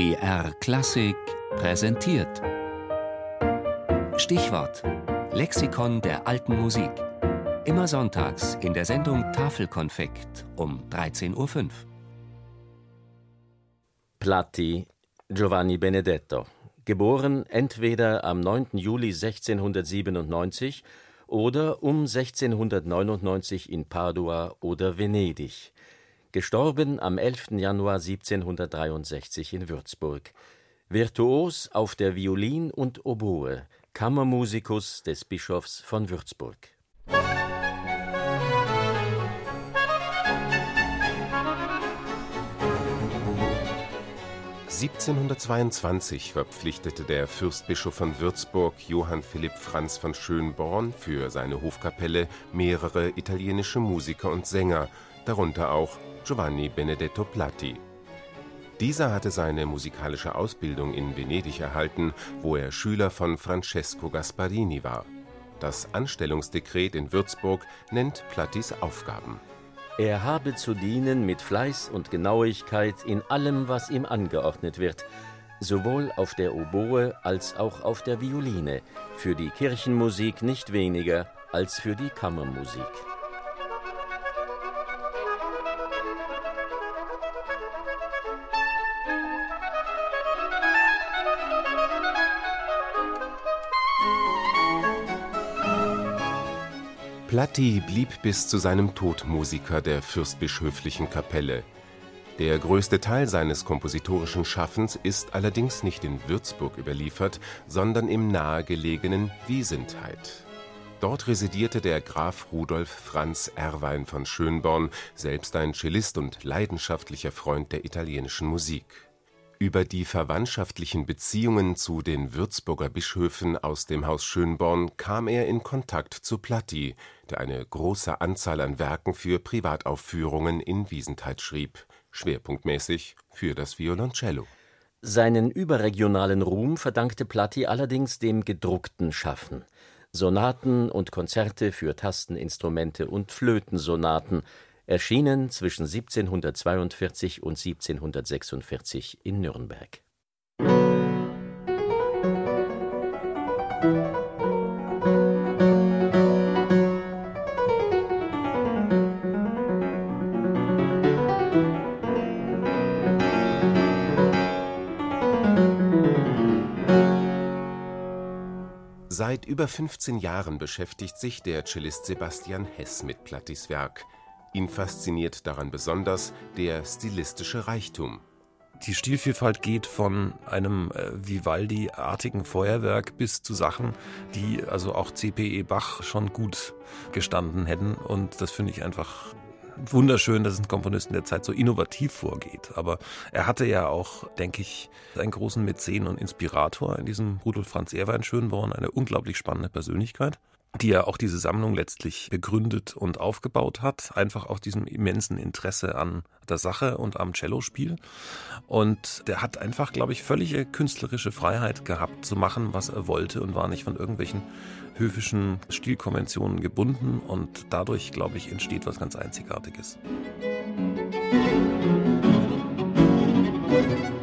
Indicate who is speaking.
Speaker 1: BR Klassik präsentiert. Stichwort: Lexikon der alten Musik. Immer sonntags in der Sendung Tafelkonfekt um 13.05 Uhr.
Speaker 2: Platti Giovanni Benedetto, geboren entweder am 9. Juli 1697 oder um 1699 in Padua oder Venedig, gestorben am 11. Januar 1763 in Würzburg, Virtuos auf der Violin und Oboe, Kammermusikus des Bischofs von Würzburg.
Speaker 3: 1722 verpflichtete der Fürstbischof von Würzburg Johann Philipp Franz von Schönborn für seine Hofkapelle mehrere italienische Musiker und Sänger, darunter auch Giovanni Benedetto Platti. Dieser hatte seine musikalische Ausbildung in Venedig erhalten, wo er Schüler von Francesco Gasparini war. Das Anstellungsdekret in Würzburg nennt Plattis Aufgaben
Speaker 2: er habe zu dienen mit Fleiß und Genauigkeit in allem, was ihm angeordnet wird, sowohl auf der Oboe als auch auf der Violine, für die Kirchenmusik nicht weniger als für die Kammermusik.
Speaker 3: Platti blieb bis zu seinem Tod Musiker der fürstbischöflichen Kapelle. Der größte Teil seines kompositorischen Schaffens ist allerdings nicht in Würzburg überliefert, sondern im nahegelegenen Wiesentheit. Dort residierte der Graf Rudolf Franz Erwein von Schönborn, selbst ein Cellist und leidenschaftlicher Freund der italienischen Musik über die verwandtschaftlichen Beziehungen zu den Würzburger Bischöfen aus dem Haus Schönborn kam er in Kontakt zu Platti, der eine große Anzahl an Werken für Privataufführungen in Wiesentheit schrieb, schwerpunktmäßig für das Violoncello.
Speaker 2: Seinen überregionalen Ruhm verdankte Platti allerdings dem gedruckten Schaffen. Sonaten und Konzerte für Tasteninstrumente und Flötensonaten erschienen zwischen 1742 und 1746 in Nürnberg.
Speaker 3: Seit über 15 Jahren beschäftigt sich der Cellist Sebastian Hess mit Plattis Werk. Ihn fasziniert daran besonders der stilistische Reichtum.
Speaker 4: Die Stilvielfalt geht von einem äh, Vivaldi-artigen Feuerwerk bis zu Sachen, die also auch C.P.E. Bach schon gut gestanden hätten. Und das finde ich einfach wunderschön, dass ein Komponist in der Zeit so innovativ vorgeht. Aber er hatte ja auch, denke ich, einen großen Mäzen und Inspirator in diesem Rudolf Franz Ehrwein Schönborn, eine unglaublich spannende Persönlichkeit die ja auch diese Sammlung letztlich begründet und aufgebaut hat, einfach aus diesem immensen Interesse an der Sache und am Cellospiel. Und der hat einfach, glaube ich, völlige künstlerische Freiheit gehabt zu machen, was er wollte und war nicht von irgendwelchen höfischen Stilkonventionen gebunden und dadurch, glaube ich, entsteht was ganz Einzigartiges. Musik